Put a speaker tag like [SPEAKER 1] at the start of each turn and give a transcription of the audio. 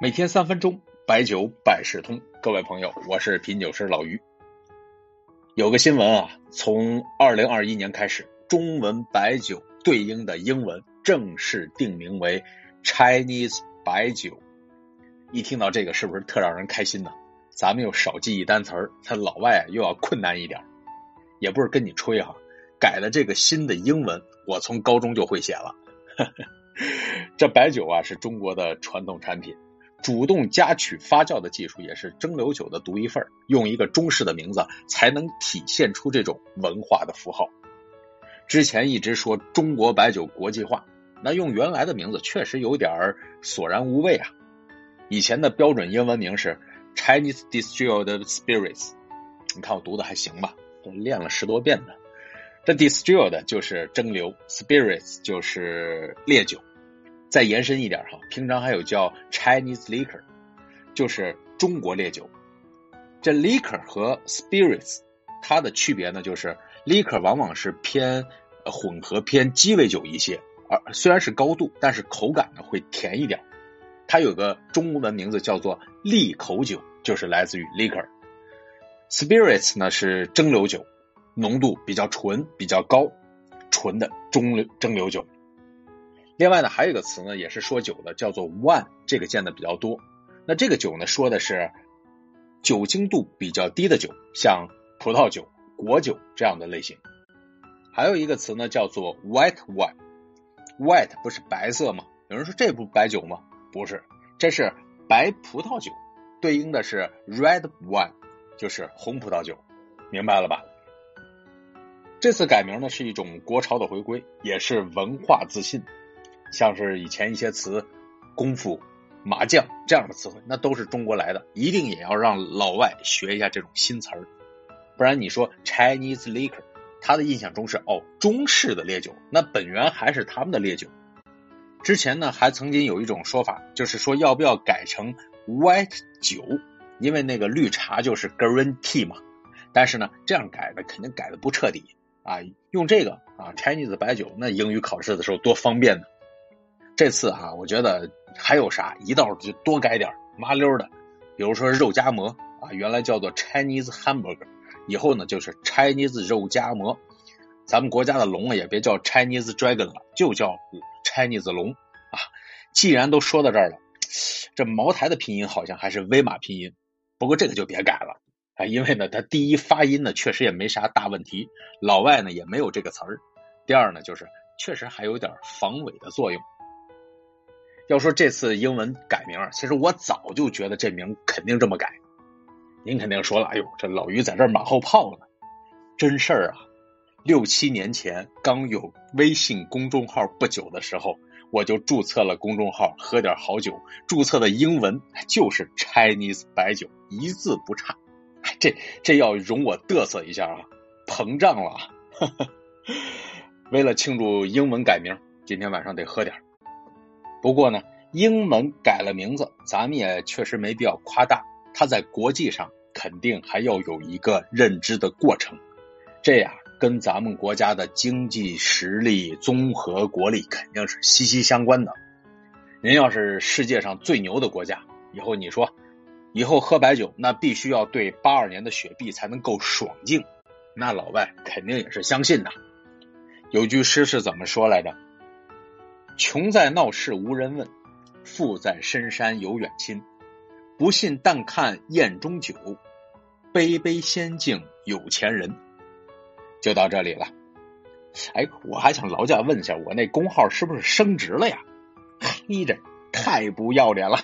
[SPEAKER 1] 每天三分钟，白酒百事通。各位朋友，我是品酒师老于。有个新闻啊，从二零二一年开始，中文白酒对应的英文正式定名为 Chinese 白酒。一听到这个，是不是特让人开心呢？咱们又少记一单词儿，他老外又要困难一点。也不是跟你吹哈，改了这个新的英文，我从高中就会写了。这白酒啊，是中国的传统产品。主动加曲发酵的技术也是蒸馏酒的独一份用一个中式的名字才能体现出这种文化的符号。之前一直说中国白酒国际化，那用原来的名字确实有点索然无味啊。以前的标准英文名是 Chinese Distilled Spirits，你看我读的还行吧？都练了十多遍的。这 Distilled 就是蒸馏，Spirits 就是烈酒。再延伸一点哈，平常还有叫 Chinese liquor，就是中国烈酒。这 liquor 和 spirits 它的区别呢，就是 liquor 往往是偏混合偏鸡尾酒一些，而虽然是高度，但是口感呢会甜一点。它有个中文名字叫做利口酒，就是来自于 liquor。spirits 呢是蒸馏酒，浓度比较纯、比较高，纯的中蒸馏酒。另外呢，还有一个词呢，也是说酒的，叫做 wine，这个见的比较多。那这个酒呢，说的是酒精度比较低的酒，像葡萄酒、果酒这样的类型。还有一个词呢，叫做 white wine，white 不是白色吗？有人说这不白酒吗？不是，这是白葡萄酒，对应的是 red wine，就是红葡萄酒，明白了吧？这次改名呢，是一种国潮的回归，也是文化自信。像是以前一些词，功夫、麻将这样的词汇，那都是中国来的，一定也要让老外学一下这种新词儿，不然你说 Chinese liquor，他的印象中是哦中式的烈酒，那本源还是他们的烈酒。之前呢还曾经有一种说法，就是说要不要改成 white 酒，因为那个绿茶就是 green tea 嘛，但是呢这样改的肯定改的不彻底啊，用这个啊 Chinese 白酒，那英语考试的时候多方便呢。这次哈，我觉得还有啥一道就多改点麻溜的，比如说肉夹馍啊，原来叫做 Chinese hamburger，以后呢就是 Chinese 肉夹馍。咱们国家的龙啊，也别叫 Chinese dragon 了，就叫 Chinese 龙啊。既然都说到这儿了，这茅台的拼音好像还是威马拼音，不过这个就别改了啊，因为呢，它第一发音呢确实也没啥大问题，老外呢也没有这个词儿。第二呢，就是确实还有点防伪的作用。要说这次英文改名，其实我早就觉得这名肯定这么改。您肯定说了，哎呦，这老于在这马后炮呢。真事儿啊，六七年前刚有微信公众号不久的时候，我就注册了公众号，喝点好酒。注册的英文就是 Chinese 白酒，一字不差。这这要容我嘚瑟一下啊，膨胀了。为了庆祝英文改名，今天晚上得喝点。不过呢，英文改了名字，咱们也确实没必要夸大。它在国际上肯定还要有一个认知的过程，这呀跟咱们国家的经济实力、综合国力肯定是息息相关的。您要是世界上最牛的国家，以后你说，以后喝白酒那必须要对八二年的雪碧才能够爽劲，那老外肯定也是相信的。有句诗是怎么说来着？穷在闹市无人问，富在深山有远亲。不信但看宴中酒，杯杯先敬有钱人。就到这里了。哎，我还想劳驾问一下，我那工号是不是升职了呀？嘿，这太不要脸了！